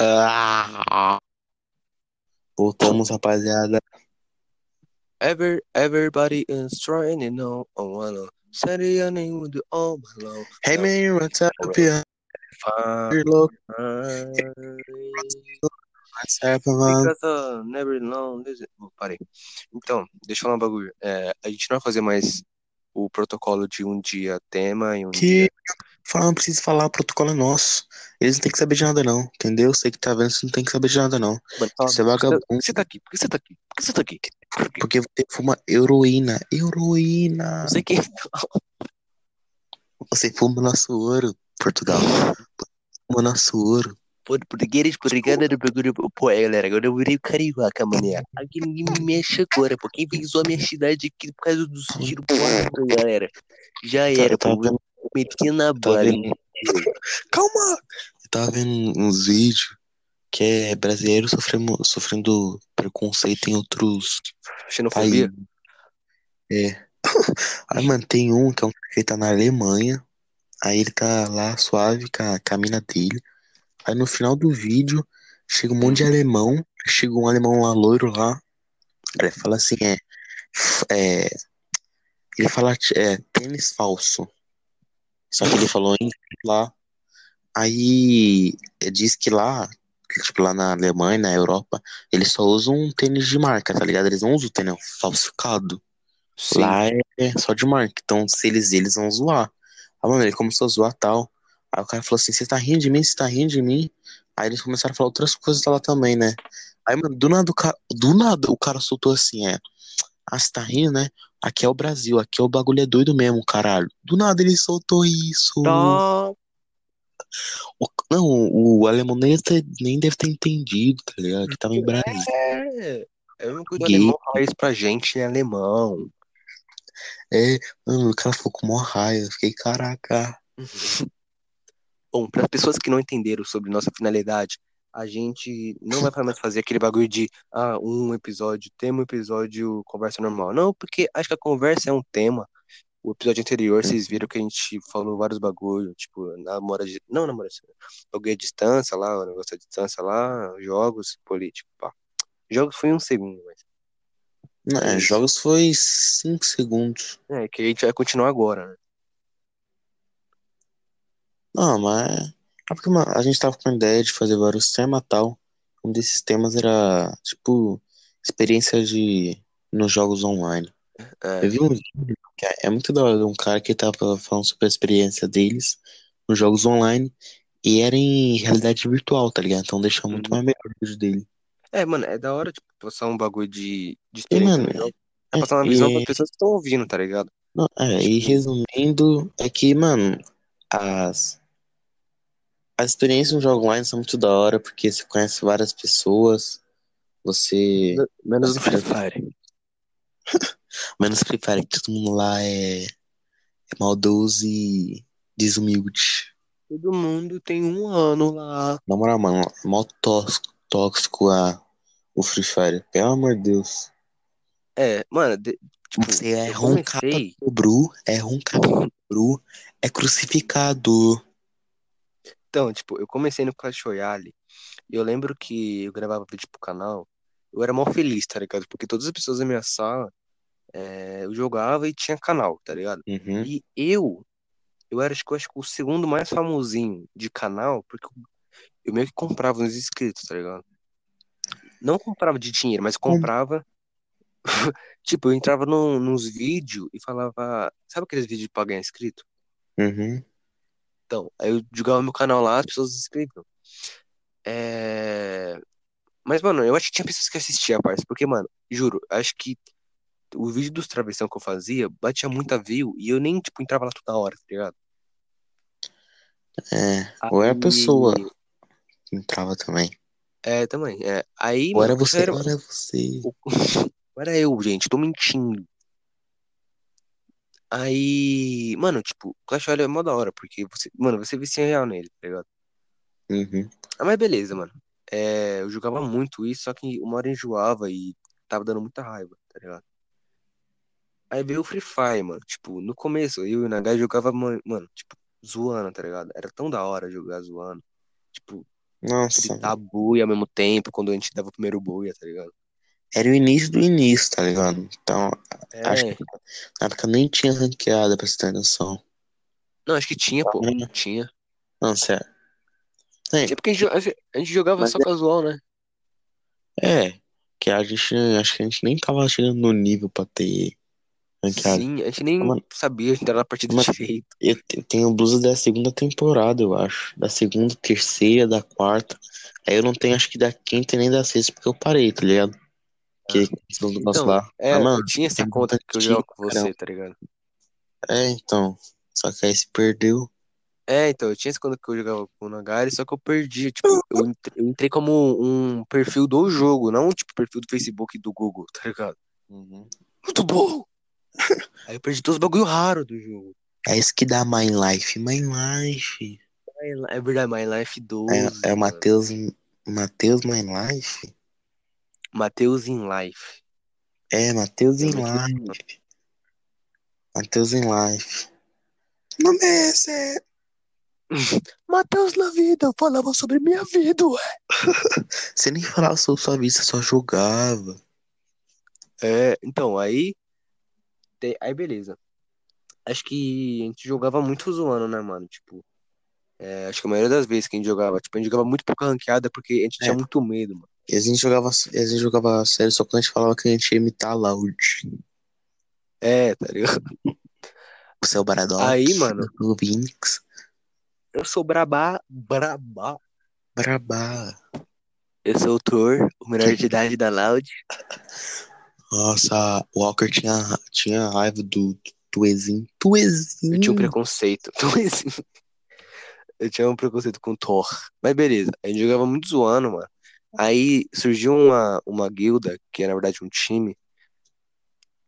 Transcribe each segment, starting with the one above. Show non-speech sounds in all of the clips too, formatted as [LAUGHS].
Ah, voltamos, rapaziada. Ever, everybody is trying to know. Oh, wanna say your name with all alone. Hey man, what's up, yeah? Fine. Look, what's up, man? Because uh, never long. Listen. Oh, parei. Então, deixa eu falar um bagulho. É, a gente não vai fazer mais o protocolo de um dia tema e um Que dia. falar, não precisa falar, o protocolo é nosso. Eles não têm que saber de nada, não. Entendeu? Você que tá vendo, você não tem que saber de nada, não. Mano, fala, Você é que vagabundo. você tá aqui? Por que você tá aqui? Por que você tá aqui? Por? Porque você fuma heroína. Heroína. Não sei quem. Você fuma nosso ouro, Portugal. Fuma nosso ouro. Português, português, do bagulho. Pô, é, galera, agora eu virei carioca, mané. [LAUGHS] Aqui ninguém me mexe agora, pô. Quem fez a minha cidade aqui por causa dos tiros porrada, galera? Já Tá- era, tava pô. Meti na tava bala? Calma! Eu tava vendo uns vídeos que é brasileiro sofrendo, sofrendo preconceito em outros Xenofobia? países. É. Aí, [LAUGHS] mano, tem um que é um que tá na Alemanha. Aí ele tá lá suave com a, com a mina dele. Aí no final do vídeo chega um monte de alemão. Chega um alemão lá loiro lá. Ele fala assim: é. é ele fala é, tênis falso. Só que ele falou em lá. Aí diz que lá, tipo, lá na Alemanha, na Europa, eles só usam um tênis de marca, tá ligado? Eles não usam tênis falsificado. Sim. Lá é só de marca. Então, se eles eles vão zoar. Aí, mano, ele começou a zoar tal. Aí o cara falou assim: Você tá rindo de mim? Você tá rindo de mim? Aí eles começaram a falar outras coisas lá também, né? Aí, mano, do nada o cara, do nada o cara soltou assim: É, ah, você tá rindo, né? Aqui é o Brasil, aqui é o bagulho é doido mesmo, caralho. Do nada ele soltou isso. Tá. O- não, o alemão nem deve, ter, nem deve ter entendido, tá ligado? Que tava em Brasil. É. É a mesma coisa do Gay. alemão falar isso pra gente em alemão. É, mano, o cara ficou com mó raiva. Eu Fiquei, caraca. [LAUGHS] Bom, para as pessoas que não entenderam sobre nossa finalidade, a gente não vai mais fazer aquele bagulho de ah, um episódio, tema, um episódio, conversa normal. Não, porque acho que a conversa é um tema. O episódio anterior, vocês viram que a gente falou vários bagulhos, tipo, namora de. Não, namora de. Bagulho à distância lá, o negócio à distância lá, jogos, político, pá. Jogos foi um segundo, mas. Não, É é, jogos foi 5 segundos. É, que a gente vai continuar agora, né? Não, mas. É porque, mano, a gente tava com a ideia de fazer vários temas e tal. Um desses temas era, tipo, experiência de. nos jogos online. É, Eu vi um vídeo que é é muito da hora de um cara que tava falando sobre a experiência deles nos jogos online. E era em realidade virtual, tá ligado? Então deixa muito Uhum. mais melhor o vídeo dele. é, mano, é da hora, tipo, passar um bagulho de, de E, experiência mano, no jogo. é, É passar uma visão para e, as pessoas que estão ouvindo, tá ligado? não, é, e Tipo, resumindo, é que, mano, as, as experiências no jogo online são muito da hora, porque você conhece várias pessoas, você. menos no Free. Fire. [LAUGHS] Menos Free Fire, que todo mundo lá é, é maldoso e desumilde. Todo mundo tem um ano lá. Na moral, mano, é mó tóxico, tóxico a, o Free Fire. Pelo amor de Deus. É, mano, de- tipo, Você é roncado comecei. do Bru, é roncado do Bru, é crucificado. Então, tipo, eu comecei no Clash Royale e eu lembro que eu gravava vídeo pro canal. Eu era mó feliz, tá ligado? Porque todas as pessoas da minha sala é, eu jogava e tinha canal, tá ligado? Uhum. E eu, eu era, acho que eu acho que o segundo mais famosinho de canal, porque eu meio que comprava uns inscritos, tá ligado? Não comprava de dinheiro, mas comprava. [LAUGHS] Tipo, eu entrava num, nos vídeos e falava. Sabe aqueles vídeos pra ganhar inscrito? Uhum. Então, aí eu jogava meu canal lá, as pessoas se inscreviam. É... Mas, mano, eu acho que tinha pessoas que assistiam a parte, porque, mano, juro, acho que o vídeo dos travessão que eu fazia batia muita view e eu nem, tipo, entrava lá toda hora, tá ligado? É, ou era a Aí. pessoa que entrava também. É, também. É. Aí, Ou era você, era... ou era você. Não [LAUGHS] era eu, gente, tô mentindo. Aí, mano, tipo, Clash Royale é mó da hora, porque você, mano, você vicia real nele, tá ligado? Uhum. Ah, mas beleza, mano. É, eu jogava muito isso, só que uma hora enjoava e tava dando muita raiva, tá ligado? Aí veio o Free Fire, mano. Tipo, no começo, eu e o Nagai jogava, ma- mano, tipo, zoando, tá ligado? Era tão da hora jogar zoando. Tipo, Nossa, gritar boi ao mesmo tempo quando a gente dava o primeiro boi, tá ligado? Era o início do início, tá ligado? Então, acho É. que na época nem tinha ranqueada pra você ter noção. Não, acho que tinha, pô. Hum. Tinha. Não, sério. É, Tinha porque a gente, a gente- a gente jogava Mas só casual, né? é, que a gente, acho que a gente nem tava chegando no nível pra ter ranqueada. Sim, a gente nem Mano. sabia entrar na partida Mano. direito. Eu te- tenho blusa da segunda temporada, eu acho. Da segunda, terceira, da quarta. Aí eu não tenho, acho que da quinta e nem da sexta, porque eu parei, tá ligado? Que do nosso Então, lá. é, Ah, mano, eu tinha essa conta que eu antiga, com você, caramba. tá ligado? É, então. Só que aí se perdeu. É, então, eu tinha essa conta que eu jogava com o Nagari, só que eu perdi. Tipo, [LAUGHS] eu entrei, eu entrei como um perfil do jogo, não tipo perfil do Facebook e do Google, tá ligado? Muito bom! [LAUGHS] Aí eu perdi todos os bagulho raro do jogo. É isso que dá My Life. My Life. É verdade, My Life 12. É, é o. Matheus. Matheus My Life? Matheus in Life. É, Matheus em Realmente Life. Matheus em Life. Não é esse. [LAUGHS] Matheus na vida, falava sobre minha vida, ué. [LAUGHS] Você nem falava sobre sua vida, você só jogava. É, então, aí. te- Aí, beleza. Acho que a gente jogava muito zoando, né, mano? Tipo. é, acho que a maioria das vezes que a gente jogava, tipo, a gente jogava muito pouca ranqueada porque a gente É. tinha muito medo, mano. E a gente jogava, a gente jogava sério só quando a gente falava que a gente ia imitar Loud. É, tá ligado? O seu Baradox. Aí, mano. O Vinix. Eu sou brabá, brabá. Brabá. Eu sou o Thor, o menor de idade da Loud. Nossa, o Walker tinha, tinha raiva do Tuezinho. Tuezinho. Eu tinha um preconceito. [LAUGHS] Eu tinha um preconceito com Thor. Mas beleza, a gente jogava muito zoando, mano. Aí surgiu uma, uma guilda, que era na verdade um time,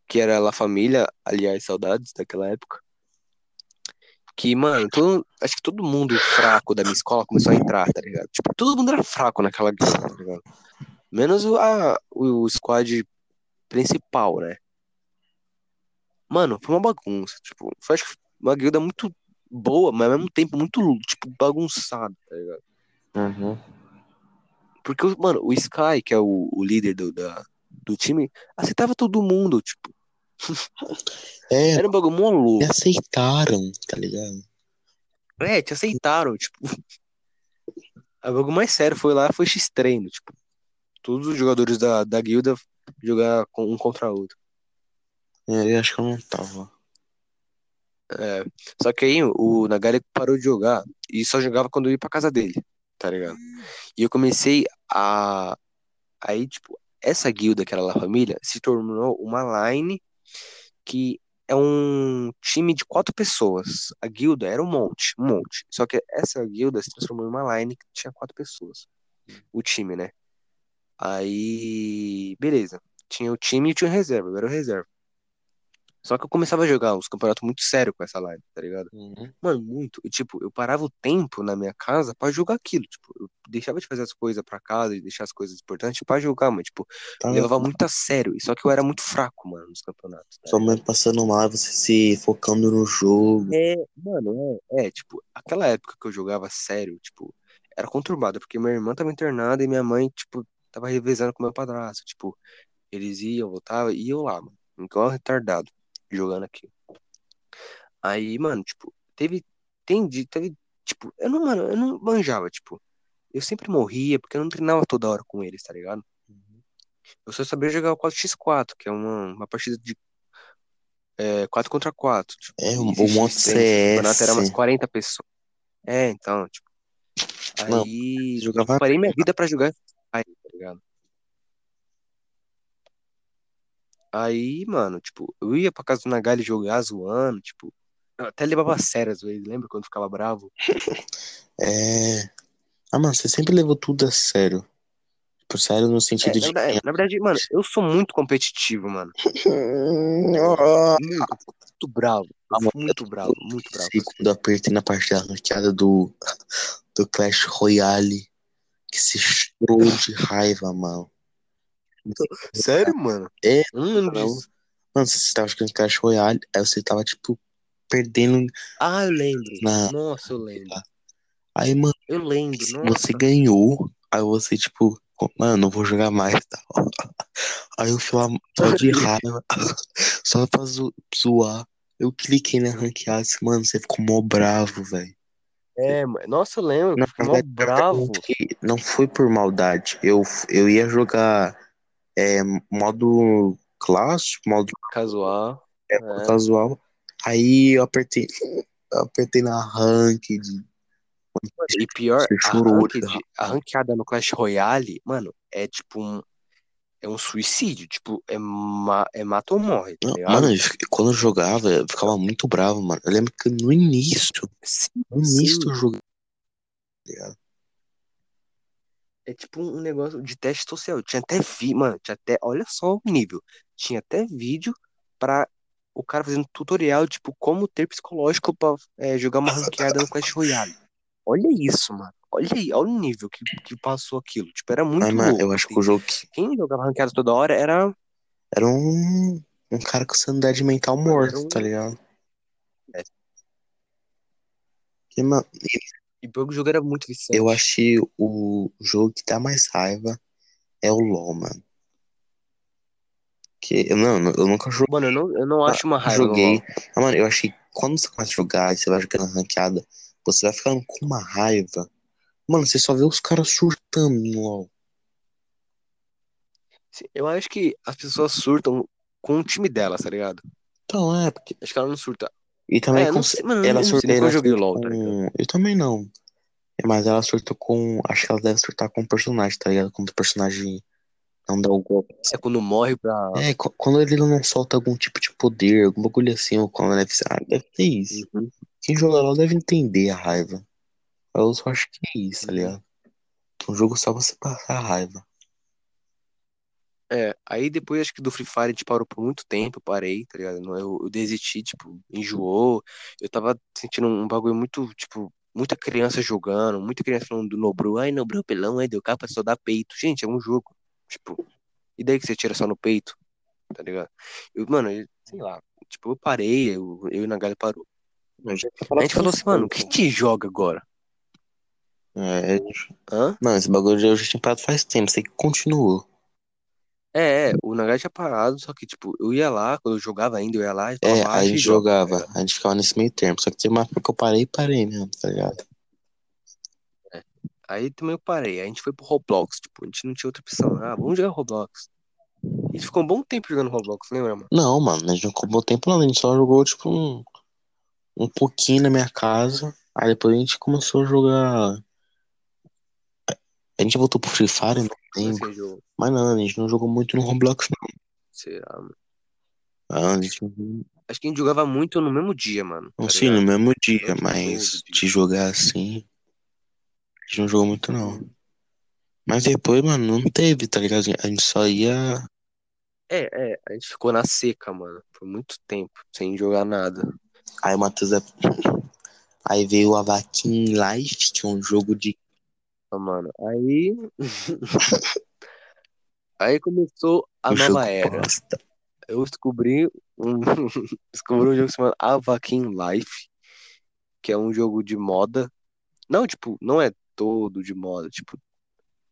que era La Família, aliás, saudades daquela época. Que, mano, todo, acho que todo mundo fraco da minha escola começou a entrar, tá ligado? Tipo, todo mundo era fraco naquela guilda, tá ligado? Menos o, a, o, squad principal, né? Mano, foi uma bagunça. Tipo, foi acho que uma guilda muito boa, mas ao mesmo tempo muito, tipo, bagunçada, tá ligado? Uhum. Porque, mano, o Sky, que é o, o líder do, da, do time, aceitava todo mundo, tipo. É, Era um bagulho mó me louco. aceitaram, tá ligado? É, te aceitaram, tipo. [LAUGHS] O bagulho mais sério foi lá, foi X-Treino, tipo. Todos os jogadores da, da guilda jogar com- um contra o outro. É, Eu acho que eu não tava. É, só que aí o Nagari parou de jogar e só jogava quando eu ia pra casa dele, tá ligado? E eu comecei a. Aí, tipo, essa guilda que era La Família se tornou uma line que é um time de quatro pessoas. A guilda era um monte, um monte. Só que essa guilda se transformou em uma line que tinha quatro pessoas. O time, né? Aí, beleza. Tinha o time e tinha o reserva, eu era o reserva. Só que eu começava a jogar uns campeonatos muito sérios com essa line, tá ligado? Uhum. Mano, muito. E, tipo, eu parava o tempo na minha casa pra jogar aquilo. Tipo, eu deixava de fazer as coisas pra casa e deixar as coisas importantes pra jogar, mas, tipo, Tava levava muito a sério. E Só que eu era muito fraco, mano, nos campeonatos. tá sua mãe passando mal, você se focando no jogo. É, mano, é, é, tipo, aquela época que eu jogava sério, tipo, era conturbada, porque minha irmã tava internada e minha mãe, tipo, tava revezando com meu padrasto. Tipo, eles iam, voltavam, e eu lá, mano, igual retardado, jogando aqui. Aí, mano, tipo, teve, tem, teve, tipo, eu não, mano, eu não manjava, tipo, eu sempre morria porque eu não treinava toda hora com eles, tá ligado? Eu só sabia jogar o 4x4, que é uma, uma partida de é, 4 contra 4. Tipo, É, dentro. O campeonato era umas CS. 40 pessoas. É, então, tipo. Não, Aí. você jogava- eu parei minha vida pra jogar aí, tá ligado? Aí, mano, tipo, eu ia pra casa do Nagali jogar zoando, tipo. Eu até levava a sério às vezes, lembra quando ficava bravo? É. Ah, mano, você sempre levou tudo a sério. Tipo, sério no É, sentido na, de. verdade, na verdade, mano, eu sou muito competitivo, mano. [LAUGHS] Muito, muito bravo. Muito bravo, muito bravo. sei quando eu apertei na parte da ranqueada do, do Clash Royale, que se chorou de raiva, mano. Sério, mano? É, não. disso. Mano, você tava jogando Clash Royale, aí você tava, tipo, perdendo. Ah, eu lembro. Na- Nossa, eu lembro. Aí, mano, Eu lembro, você nossa. ganhou. Aí você, tipo, mano, não vou jogar mais e [LAUGHS] tal. Aí eu fui lá só de [LAUGHS] raiva, [LAUGHS] só pra zo- zoar. Eu cliquei na ranqueada, assim, mano, você ficou mó bravo, velho. É, mano. Nossa, eu lembro, Na fiquei mó verdade, bravo. não foi por maldade. Eu, eu ia jogar é, modo clássico, modo Casual. é, É. casual. Aí eu apertei, eu apertei na ranked. E pior, a, ranked, a ranqueada no Clash Royale, mano, é tipo um. É um suicídio. Tipo, é, ma, é mata ou morre, tá Não? Mano, eu quando eu jogava, eu ficava muito bravo, mano. Eu lembro que no início, Sim, no início sim. do jogo. tá ligado? É tipo um negócio de teste social. Tinha até vi, mano, tinha até, olha só o nível. Tinha até vídeo pra o cara fazendo tutorial, tipo, como ter psicológico pra é, jogar uma ranqueada no Clash Royale. Olha isso, mano. Olha aí, olha o nível que, que passou aquilo. Tipo, era muito Mas, mano, louco. eu acho que assim. o jogo que Quem jogava ranqueada toda hora era. era um, um cara com sanidade mental morto, um- tá ligado? É. E, mano, E o jogo era muito viciante. eu que o jogo que dá mais raiva é o LoL, mano. Que, eu, não, eu nunca joguei. Mano, eu não, eu não acho uma raiva joguei. Ah, mano, eu achei que quando você começa a jogar e você vai jogando ranqueada, você vai ficando com uma raiva. Mano, você só vê os caras surtando no LoL. Eu acho que as pessoas surtam com o time delas, tá ligado? Então, é, porque. Acho que ela não surta. E também É, com. sei, mano, eu ela ela surta LoL, tá com. Eu também não. Mas ela surta com. Acho que ela deve surtar com o personagem, tá ligado? Quando o personagem não dá o golpe. É quando morre pra. É, qu- quando ele não solta algum tipo de poder, algum bagulho assim, ou quando deve ser. Ah, deve ter isso. Uhum. Quem joga LoL deve entender a raiva. Eu só acho que é isso, tá Uhum. ligado? Um jogo só você passar a raiva. É, aí depois acho que do Free Fire a gente parou por muito tempo, eu parei, tá ligado? Eu, eu desisti, tipo, enjoou. Eu tava sentindo um bagulho muito, tipo, muita criança jogando, muita criança falando do Nobru. Ai, Nobru é pelão, ai, deu capa, só dá peito. Gente, é um jogo. Tipo, e daí que você tira só no peito, tá ligado? Eu, mano, eu- sei lá, tipo, eu parei, eu, eu e Nagali parou. A gente falou assim, mano, o que gente joga agora? É- Hã? não, esse bagulho eu já tinha parado faz tempo, sei que continuou. É, é, o Nagai tinha parado, só que, tipo, eu ia lá, quando eu jogava ainda, eu ia lá e É, a "Acha e gente joga", tá jogava, ligado? a gente ficava nesse meio termo. Só que teve uma época que eu parei e parei mesmo, tá ligado? Aí também eu parei. A gente foi pro Roblox. Tipo, a gente não tinha outra opção. Ah, vamos jogar Roblox. A gente ficou um bom tempo jogando Roblox, lembra, mano? Não, mano, a gente não comprou tempo não, a gente só jogou tipo um, um pouquinho na minha casa. Aí depois a gente começou a jogar. A gente voltou pro Free Fire, não jogo? Mas não, a gente não jogou muito no Roblox, não. Será, mano? Ah, a gente. Acho que a gente jogava muito no mesmo dia, mano. Não tá no ligado? mesmo Não, dia, tipo, mas todo de dia. jogar assim, a gente não jogou muito não. Mas depois, mano, não teve, tá ligado? A gente só ia. É, é, a gente ficou na seca, mano. Por muito tempo, sem jogar nada. Aí o Matheus. é- [LAUGHS] Aí veio o Avakin Life, que é um jogo de. Mano, aí. [LAUGHS] aí começou a jogo nova era. bosta. Eu descobri um. [LAUGHS] descobri um jogo chamado Avakin Life, que é um jogo de moda. Não, tipo, não é todo de moda, tipo,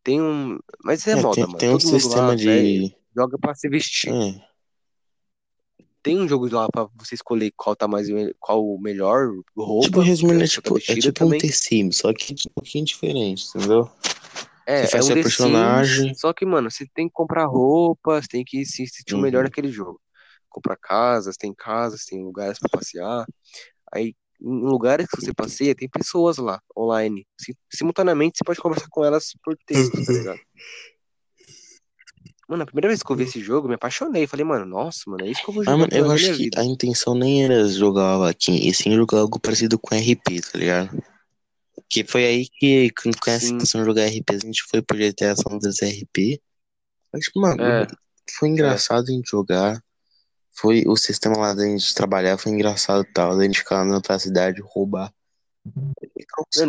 tem um. Mas é, É, moda, tem, mano. tem um Todo lá sistema velho, de. joga pra se vestir. É, Tem um jogo lá pra você escolher qual tá mais qual o melhor roupa. tipo, resumindo, é tipo, é tipo um. The Sims, só que um pouquinho diferente, entendeu? É, Você é faz um seu personagem. Sims, só que, mano, você tem que comprar roupas, tem que se sentir o melhor Uhum. naquele jogo. Comprar casas, tem casas, tem lugares pra passear. Aí, em lugares que você passeia, tem pessoas lá, online. Sim- Simultaneamente, você pode conversar com elas por texto, tá ligado? [LAUGHS] Mano, a primeira vez que eu vi esse jogo, me apaixonei. Falei, mano, nossa, mano, é isso que eu vou Mas, jogar mano, pro eu acho que vida. a intenção nem era jogar Avakin, e sim jogar algo parecido com RP, tá ligado? Que foi aí que, Sim, intenção de jogar RP, a gente foi pro GTA San Andreas RP. Mas, tipo, mano, é, foi é. engraçado a gente jogar. Foi o sistema lá da gente trabalhar, foi engraçado e tal. Da gente ficar andando pra cidade, roubar. Mano,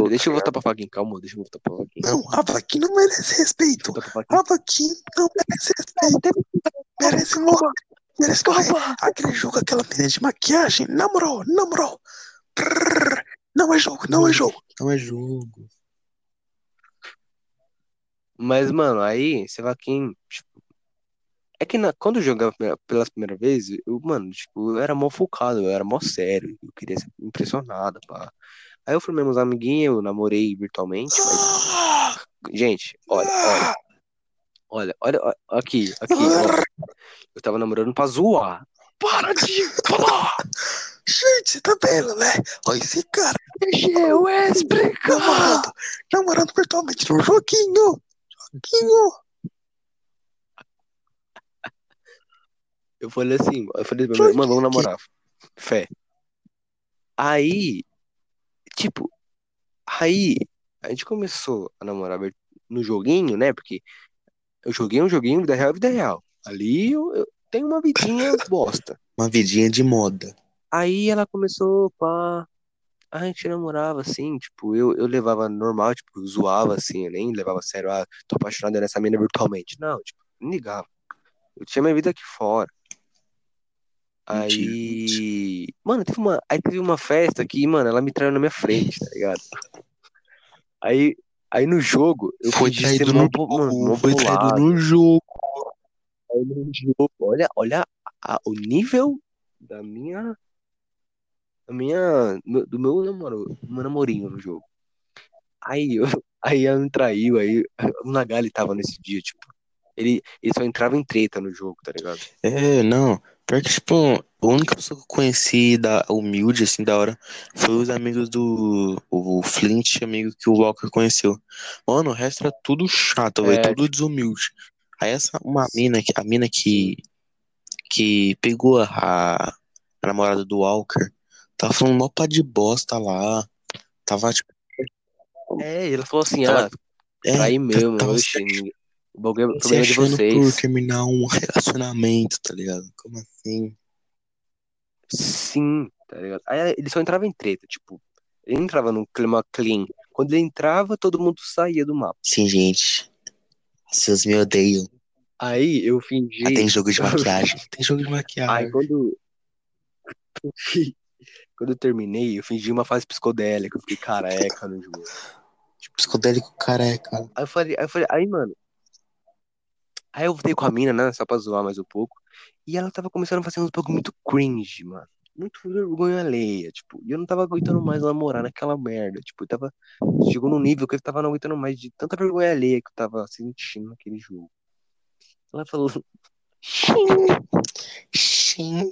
tá deixa eu ligado? voltar pra Faquin, calma, deixa eu voltar pra Faquin. Não, Avakin não merece respeito. pra Faquin. Não merece respeito. Merece morrer. Merece morrer. Aquele jogo, aquela menina de maquiagem. Na moral, na moral. Prrr. Não é jogo, não é jogo. Não é jogo. Mas, mano, aí, sei lá quem. Tipo, é que na, quando eu jogava pela- pelas primeiras vezes, eu, mano, tipo, eu era mó focado, eu era mó sério, eu queria ser impressionado, pá. Aí eu formei uns amiguinhos, eu namorei virtualmente, mas, [GASPS] gente, olha, olha, olha, olha, olha, aqui, aqui, ó. Eu tava namorando pra zoar. Para de falar! Gente, tá vendo, né? Olha esse cara eu explicar! namorando, namorando virtualmente no joguinho. Joguinho. Eu falei assim, eu falei mano, vamos namorar. Fé. Aí, tipo, aí a gente começou a namorar no joguinho, né? Porque eu joguei um joguinho, vida real, vida real. Ali eu, eu tenho uma vidinha [LAUGHS] bosta. Uma vidinha de moda. Aí ela começou, pá. A gente namorava assim, tipo, eu, eu levava normal, tipo, eu zoava assim, eu nem levava a sério, ah, tô apaixonado nessa mina virtualmente. Não, tipo, não ligava. Eu tinha minha vida aqui fora. Mentira, Aí, mano, teve uma, aí teve uma festa que, mano, ela me traiu na minha frente, tá ligado? Aí, aí no jogo, eu ser traído mó, no bo- mano, jogo. Foi traído no jogo. Aí no jogo, olha, olha a- o nível da minha, da minha, do meu namoro, do meu namorinho no jogo. Aí, eu, [LAUGHS] aí ela me traiu, aí o Nagali tava nesse dia, tipo, ele, ele só entrava em treta no jogo, tá ligado? É, não. Pior que, tipo, a única pessoa que eu conheci da humilde, assim, da hora, foi os amigos do o Flint, amigo que o Walker conheceu. Mano, o resto era tudo chato, velho, É, tudo desumilde. Aí essa, uma mina, que- a mina que, que pegou a, a namorada do Walker, tava falando mó pá de bosta lá. Tava, tipo, é, ele falou assim, Tava- ah, é, traí mesmo, tava oxe, o bagulho é se problema de achando por vocês. terminar um relacionamento, tá ligado? Como assim? Sim, tá ligado? Aí ele só entrava em treta, tipo, ele não entrava num clima clean. Quando ele entrava, todo mundo saía do mapa. Sim, gente. Vocês me odeiam. Aí eu fingi. Ah, tem jogo de maquiagem. Tem jogo de Aí maquiagem. quando. [LAUGHS] Quando eu terminei, eu fingi uma fase psicodélica, eu fiquei careca no jogo. Psicodélico careca. Aí eu falei, aí eu falei, aí, mano. Aí eu voltei com a mina, né? Só pra zoar mais um pouco. E ela tava começando a fazer uns bagulho muito cringe, mano. Muito vergonha alheia, tipo. E eu não tava aguentando mais namorar naquela merda. Tipo, eu tava. Chegou num nível que eu tava não aguentando mais de tanta vergonha alheia que eu tava sentindo naquele jogo. Ela falou. Sim.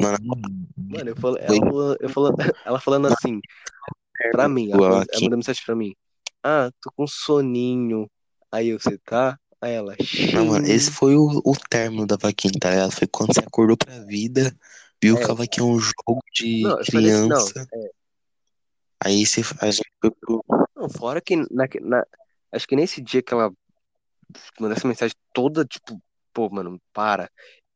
Mano, Mano, eu falo, ela, eu falando, ela falando assim, pra mim, ela, ela mandou mensagem pra mim. Ah, tô com soninho. Aí eu, você tá? Aí ela, não, mano, esse foi o, o término da vaquinha, tá ligado? Foi quando você acordou pra vida, viu É. que a vaquinha é um jogo de Não, falei assim, não, criança. Aí você, a gente foi pro. Não, fora que na, na- acho que nesse dia que ela mandou essa mensagem toda, tipo, pô, mano, para.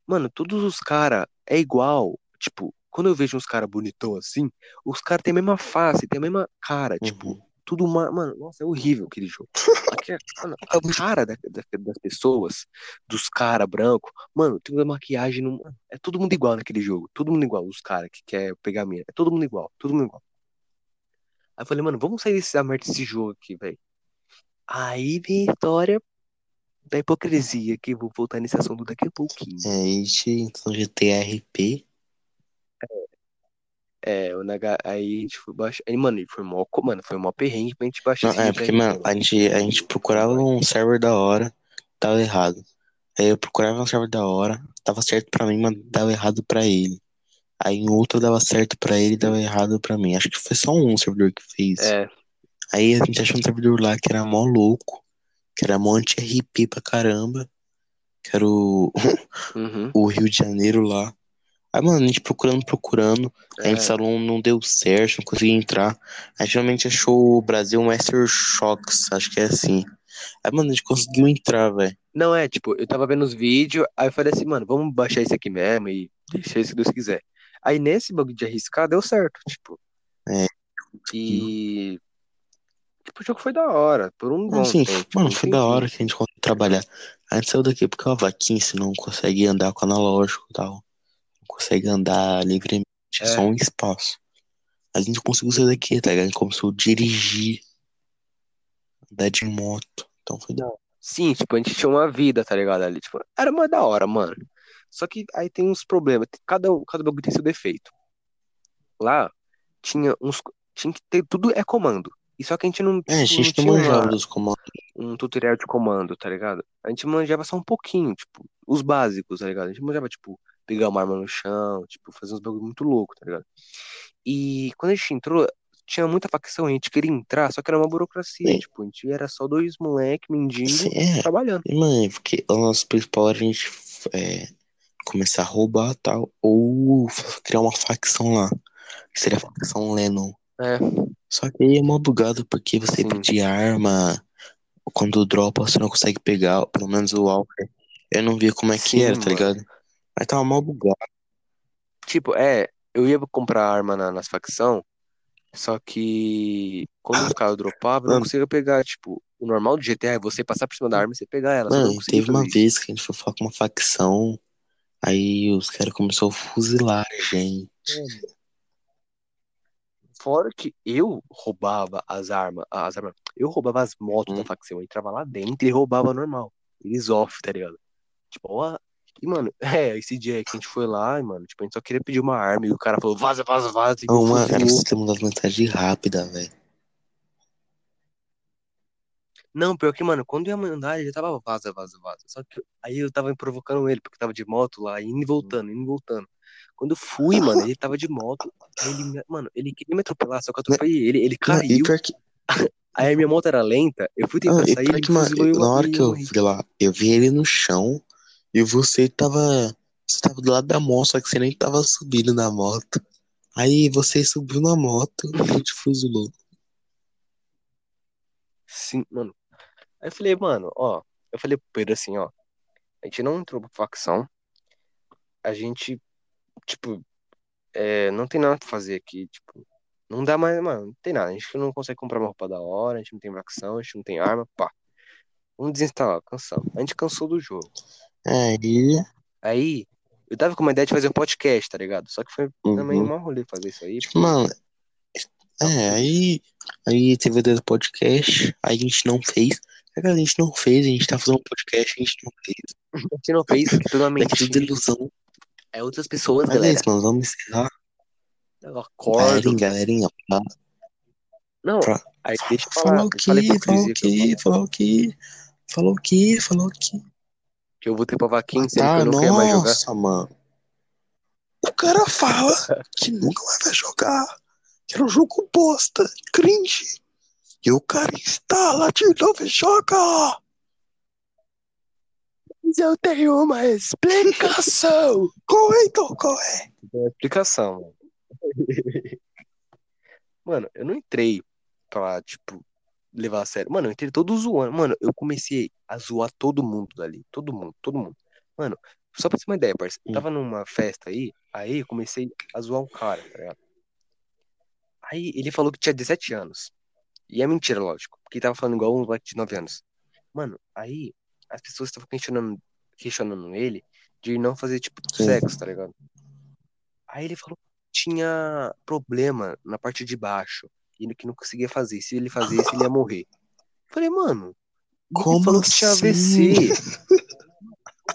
Mano, todos os caras é igual. Tipo, quando eu vejo uns caras bonitão assim, os caras têm a mesma face, têm a mesma cara, tipo, Uhum. Tudo uma. Mano, nossa, é horrível aquele jogo. [LAUGHS] É- mano, a cara da- da- das pessoas, dos caras brancos, mano, tem uma maquiagem. No, é todo mundo igual naquele jogo. Todo mundo igual, os caras que quer pegar a mina. É todo mundo igual, todo mundo igual. Aí eu falei, mano, vamos sair desse, da merda desse jogo aqui, velho. Aí vem a história da hipocrisia, que eu vou voltar nesse assunto daqui a pouquinho. É, a gente entrou no GTA RP. É, o Naga, aí a gente foi baixar. Aí, mano, foi mó, mano, foi mó perrengue pra gente baixar Não, é, porque, RP, mano, a gente, a gente procurava um server da hora, tava errado. Aí eu procurava um server da hora, tava certo pra mim, mas dava errado pra ele. Aí em outro dava certo pra ele e dava errado pra mim. Acho que foi só um servidor que fez. É, Aí a gente achou um servidor lá que era mó louco, que era mó anti-RP pra caramba, que era o, [LAUGHS] uhum, o Rio de Janeiro lá. Aí, mano, a gente procurando, procurando, a gente é. instalou, não deu certo, não conseguia entrar. A gente finalmente achou o Brasil Master Shocks, acho que é assim. Aí, mano, a gente conseguiu entrar, velho. Não, é, tipo, eu tava vendo os vídeos, aí eu falei assim, mano, vamos baixar esse aqui mesmo e deixar se Deus quiser. Aí nesse bagulho de arriscar, deu certo, tipo. É. E. Tipo, o jogo foi da hora, por um bom Assim, tempo. mano, foi da hora que a gente conseguiu trabalhar. A gente saiu daqui porque é uma vaquinha, você não consegue andar com analógico e tal. Consegue andar livremente, é É. só um espaço. A gente conseguiu sair daqui, tá ligado? A gente começou a dirigir, andar de moto. Então foi da hora. Sim, tipo, a gente tinha uma vida, tá ligado? Ali, tipo, era uma da hora, mano. Só que aí tem uns problemas. Cada, cada bagulho tem seu defeito. Lá tinha uns. Tinha que ter. Tudo é comando. E só que a gente não, É, a tipo, gente não não tinha manjava uma- dos comandos. um tutorial de comando, tá ligado? A gente manjava só um pouquinho, tipo, os básicos, tá ligado? A gente manjava, tipo, pegar uma arma no chão, tipo, fazer uns bagulho muito louco, tá ligado? E quando a gente entrou, tinha muita facção, a gente queria entrar, só que era uma burocracia, Sim. tipo, a gente era só dois moleque, mendigo, Sim, é. trabalhando. E, mano, porque o nosso principal era a gente é, começar a roubar tal, ou [LAUGHS] criar uma facção lá. Que seria a facção Lennon. É, Só que aí é mó bugado porque você Sim. pedir arma, quando dropa você não consegue pegar, pelo menos o Walker. Eu não via como é que Sim, era, tá mano. ligado? Mas tava mal bugado. tipo, é, eu ia comprar arma na, nas facção, só que quando os caras dropavam, eu não conseguia pegar, tipo, o normal do GTA é você passar por cima da arma e você pegar ela, Mano, teve uma isso. vez que a gente foi falar com uma facção, aí os caras começaram a fuzilar a gente. Fora que eu roubava as armas, as armas, eu roubava as motos Hum. da facção, eu entrava lá dentro e roubava normal. Eles off, tá ligado? Tipo, ó. E, mano, [LAUGHS] é, esse dia que a gente foi lá, e, mano, tipo, a gente só queria pedir uma arma e o cara falou, vaza, vaza, vaza, Não, me mano, era pra fuzilou. você ter mandado mensagem rápida, velho. Não, pior que, mano, quando eu ia mandar, ele já tava vaza, vaza, vaza. Só que aí eu tava provocando ele, porque tava de moto lá, indo e voltando, indo e voltando. Quando eu fui, mano, ele tava de moto, ele, mano, ele queria me atropelar, só que eu atropelei ele, ele Não, caiu, pior que, [LAUGHS] aí a minha moto era lenta, eu fui não, tentar e sair, ele que, mano, eu, na hora que eu fui lá, eu vi ele no chão e você tava. Você tava do lado da moto, só que você nem tava subindo na moto. Aí você subiu na moto e te fuzilou. Sim, mano. Aí eu falei, mano, ó. Eu falei pro Pedro assim, ó. A gente não entrou pra facção. A gente, tipo, é, não tem nada pra fazer aqui. Tipo, não dá mais, mano, não tem nada. A gente não consegue comprar uma roupa da hora, a gente não tem facção, a gente não tem arma, pá. Vamos desinstalar, cansamos. A gente cansou do jogo. É, e. Aí, eu tava com uma ideia de fazer um podcast, tá ligado? Só que foi também Uhum. um rolê fazer isso aí. Tipo, mano, é, aí. Aí teve a ideia do podcast, aí a gente não fez. Cara, a gente não fez, a gente tá fazendo um podcast, a gente não fez. [LAUGHS] A gente não fez, tudo uma É tudo ilusão. É outras pessoas, Mas é galera. isso, mano, vamos encerrar. Eu acordo. Galerinha, galerinha, pra, Não, pra, aí deixa eu falar. Falou falei que, falou hipocrisia que falou que, falou que, falou que. Que eu vou ter pra vaquinha, Ah, sendo tá, que eu não queria mais jogar. nossa, mano. O cara fala que [LAUGHS] nunca mais vai jogar. Que era um jogo bosta, cringe. E o cara instala de novo e joga. Mas eu tenho uma explicação. [LAUGHS] Qual é então? Qual é? Tem uma explicação, mano. [LAUGHS] Mano, eu não entrei pra, tipo, levar a sério. Mano, eu entrei todo zoando. Mano, eu comecei a zoar todo mundo dali. Todo mundo, todo mundo. Mano, só pra ter uma ideia, parceiro. Eu Hum. tava numa festa aí, aí eu comecei a zoar um cara, tá ligado? Aí ele falou que tinha 17 anos. E é mentira, lógico. Porque ele tava falando igual um moleque de 9 anos. Mano, aí as pessoas estavam questionando, questionando ele de não fazer, tipo, Sim. sexo, tá ligado? Aí ele falou que tinha problema na parte de baixo. E que não conseguia fazer. Se ele fazesse, ele ia morrer. Eu falei, mano, Como falou que tinha assim? AVC.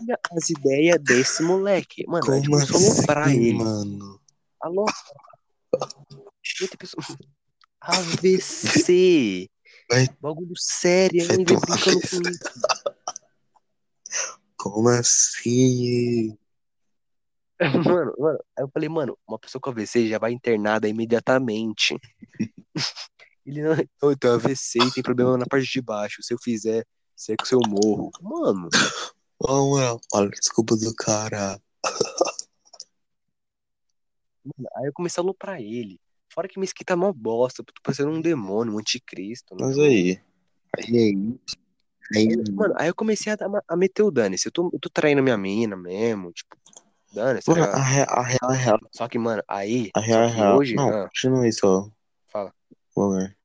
Olha as ideias desse moleque. Mano, a gente Como a aloprar assim, ele. mano? Alô? AVC. Vai- Bagulho sério, vai tomar brincando com isso. Como assim? [LAUGHS] Mano, mano, aí eu falei, mano, uma pessoa com AVC já vai internada imediatamente. Ele não, "Não, eu tenho AVC e tem problema na parte de baixo. Se eu fizer sexo, eu morro. Mano, Ô, mano, olha, desculpa do cara. aí eu comecei a aloprar ele. Fora que Mesquita é mó bosta, tô parecendo um demônio, um anticristo. Mas aí. Aí aí. Aí. Mano, aí eu comecei a, a meter o dane-se. Eu tô, eu tô traindo minha mina mesmo, tipo, dane-se, tá Mano, a real, a real, a real. Só que, mano, aí, A real, a real. hoje, Não, ah, continua isso, ó. Fala. Lugar.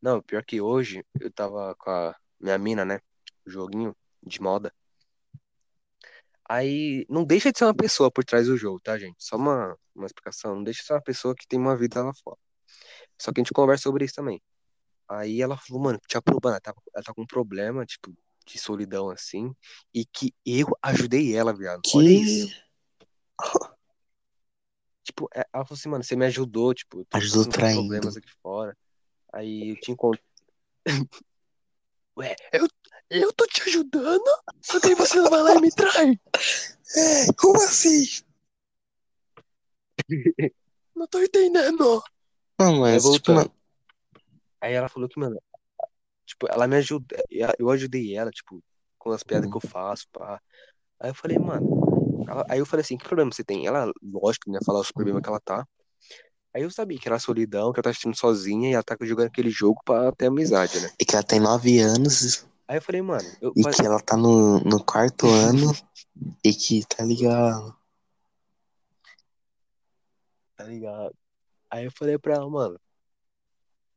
Não, pior que hoje eu tava com a minha mina, né? Joguinho de moda. Aí não deixa de ser uma pessoa por trás do jogo, tá, gente? Só uma, uma explicação. Não deixa de ser uma pessoa que tem uma vida lá fora. Só que a gente conversa sobre isso também. Aí ela falou, mano, tinha problema, ela tá, ela tá com um problema, tipo, de solidão assim, e que eu ajudei ela, viado. Olha isso. [LAUGHS] Tipo, é- ela falou assim, mano, você me ajudou, tipo, eu tô Ajudou traindo. problemas aqui fora. Aí eu te encontro. [LAUGHS] Ué, eu, eu tô te ajudando? Só que aí você não vai lá e me trai. É, como assim? [LAUGHS] Não tô entendendo. Não, Aí mas, tipo, voltando. mano, Aí ela falou que, mano, tipo, ela me ajuda, eu ajudei ela, tipo, com as piadas que eu faço, pá. Aí eu falei, mano, ela- aí eu falei assim, que problema você tem? Ela, lógico, né, falar os problemas que ela tá. Aí eu sabia que era solidão, que ela tá assistindo sozinha e ela tá jogando aquele jogo pra ter amizade, né? e que ela tem nove anos Aí eu falei, mano, eu e fa- que ela tá no, no quarto ano [LAUGHS] e que, tá ligado? tá ligado? Aí eu falei pra ela, mano,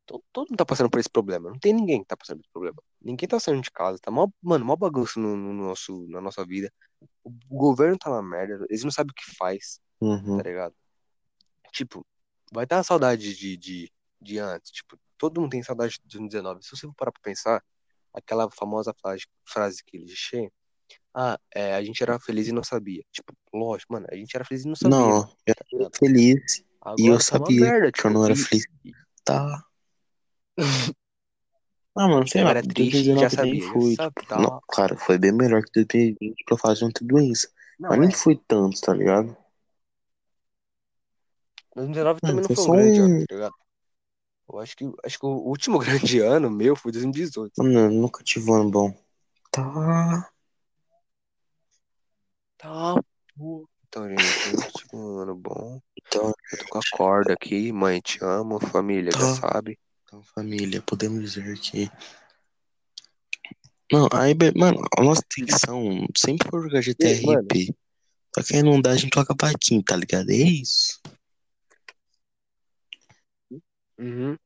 todo, mundo tá passando por esse problema. Não tem ninguém que tá passando por esse problema. Ninguém tá saindo de casa, tá mó, mano, mó bagunça no, no nosso, na nossa vida. O, o governo tá uma merda, eles não sabem o que faz. Uhum. tá ligado? Tipo, vai dar saudade de, de, de antes. Tipo, todo mundo tem saudade de 2019. Se você for parar pra pensar, aquela famosa frase, frase que ele clichê, ah, é, a gente era feliz e não sabia. Tipo, lógico, mano, a gente era feliz e não sabia. Não, mano, eu era feliz e Agora eu tá sabia merda, que eu tipo, não era e- feliz. e- Tá. Ah, mano, sei eu lá, era triste e 2019 já nem sabia, já foi. sabe, Tipo, tá. não, claro, foi bem melhor que 2020 pra fazer outra doença. Não, Mas nem é. foi tanto, tá ligado? 2019 também Mano, não foi um grande ano, um. tá ligado? Eu acho que, acho que o último [LAUGHS] grande ano meu foi 2018. Mano, nunca tive um ano bom. Tá. Tá, pô. Então, gente, eu tive um ano bom. Então, Eu tô com a corda aqui, mãe, te amo, família, já Tá. sabe. Família, podemos dizer que. Não, aí, mano, a nossa intenção sempre foi jogar GTRP. Só que aí não dá, a gente toca paquinho, tá ligado? É isso. Uhum.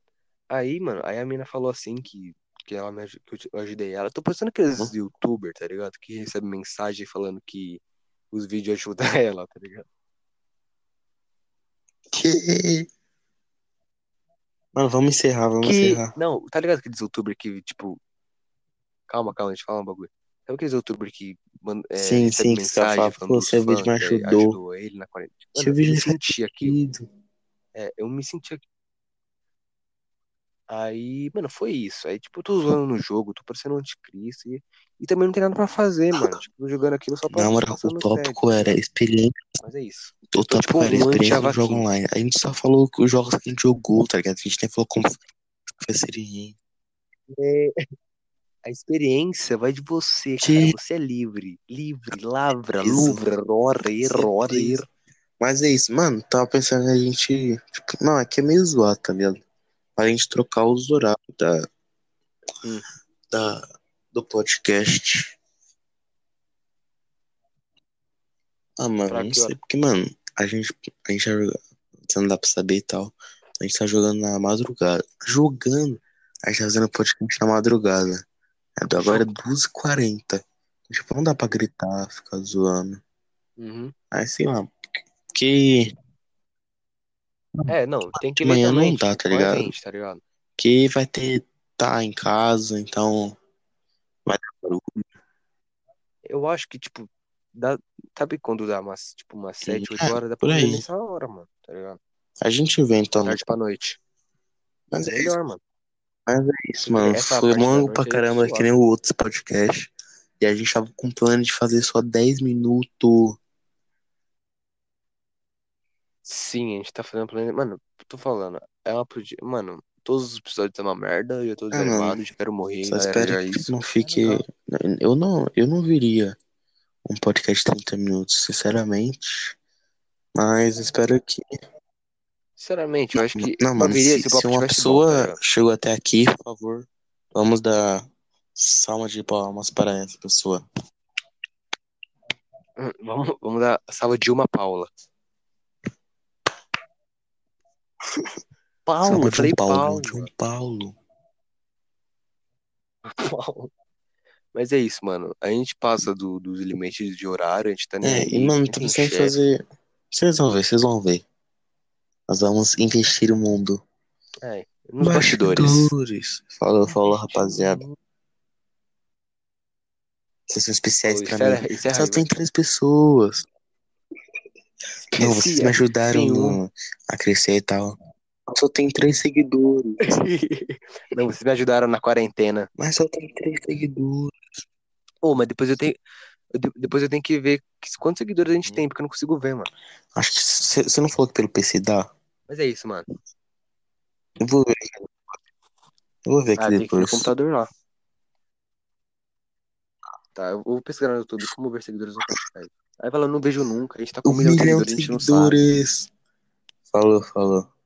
Aí, mano, aí a mina falou assim que, que, ela me, que eu ajudei ela. Tô pensando aqueles Uhum. youtubers, tá ligado? Que recebem mensagem falando que os vídeos ajudam [LAUGHS] ela, tá ligado? Que... Mano, vamos encerrar, vamos Que, encerrar. não, tá ligado aqueles youtubers que, tipo, calma, calma, deixa eu falar um bagulho. Sabe aqueles youtubers que é, Sim, sim, que você tá mensagem falando, falando pô, seu vídeo me que ajudou. ajudou ele na quarentena? Seu Mano, eu vídeo me me faz senti aquilo. sentido. É, eu me senti aquilo. Aí, mano, foi isso. Aí, tipo, eu tô zoando no jogo, tô parecendo um anticristo e, e também não tem nada pra fazer, mano. Tipo, tô jogando aquilo só pra Na moral, o tópico tá era experiência. Mas é isso. O tô tópico tipo era experiência do jogo online. A gente só falou que os jogos que a gente jogou, tá ligado? A gente nem falou como foi experiência. É, [LAUGHS] a experiência vai de você, cara. Você é livre. Livre, lavra, luvra, rora, ir, Você rora, ir. preso. Mas é isso, mano. Tava pensando a gente. Tipo, não, aqui é meio zoado, tá ligado? Pra gente trocar os horários da, Hum. da, do podcast. Ah, mano, Pra não que sei, porque, mano, a gente, a gente você não dá pra saber e tal. A gente tá jogando na madrugada. Jogando. A gente tá fazendo podcast na madrugada. Agora é 12h40. Tipo, não dá pra gritar, ficar zoando. Uhum. Aí, sei lá, porque É, não, tem que de ver manhã também, não dá, tá ligado? gente, tá ligado? Que vai ter, tá em casa, então vai dar barulho. Eu acho que, tipo, dá, sabe quando dá umas, tipo, umas 7, 8 É, horas, dá pra aí. nessa hora, mano, tá ligado? A gente vê, então. Tarde pra noite. Mas É é isso, melhor, mano. mas é isso, mano. essa Foi longo pra é caramba, que suave. nem o outro podcast. E a gente tava com plano de fazer só 10 minutos. Sim, a gente tá fazendo plano. Mano, tô falando, é uma. Mano, todos os episódios são uma merda e eu tô Ah, desanimado, já quero morrer, só galera, espero já é que isso. não É fique. Eu não, eu não viria um podcast de 30 minutos, sinceramente. Mas espero que. Sinceramente, eu acho que Não, mano, se, se uma tivesse bom, tá pessoa chegou até aqui, por favor, vamos dar salva de palmas para essa pessoa. Hum, Vamos, vamos dar salva de uma Paula. Paulo, eu falei um Paulo, Paula. de um Paulo. Paulo. Mas é isso, mano. A gente passa do, dos limites de horário, a gente tá nem É, aí. e mano, a gente tô tem pensando em chefe. fazer. Vocês vão ver, vocês vão ver. Nós vamos investir o mundo. É, nos bastidores. Bastidores. Falou, falou, rapaziada. Vocês são especiais Pô, pra mim. Só tem três pessoas. Não, vocês me é, ajudaram no- a crescer e tal. Só tem três seguidores. [LAUGHS] Não, vocês me ajudaram na quarentena. Mas só tem três seguidores. Ô, mas depois eu tenho. Depois eu tenho que ver quantos seguidores a gente tem, porque eu não consigo ver, mano. Acho que você não falou que pelo PC dá? Mas é isso, mano. Eu vou ver. Eu vou ver aqui Ah, tem que depois. computador lá. Tá, eu vou pesquisar no YouTube como ver seguidores no Aí. Fala, não vejo nunca, a gente tá com Um milhão de seguidores, a gente não sabe. seguidores. Falou, falou.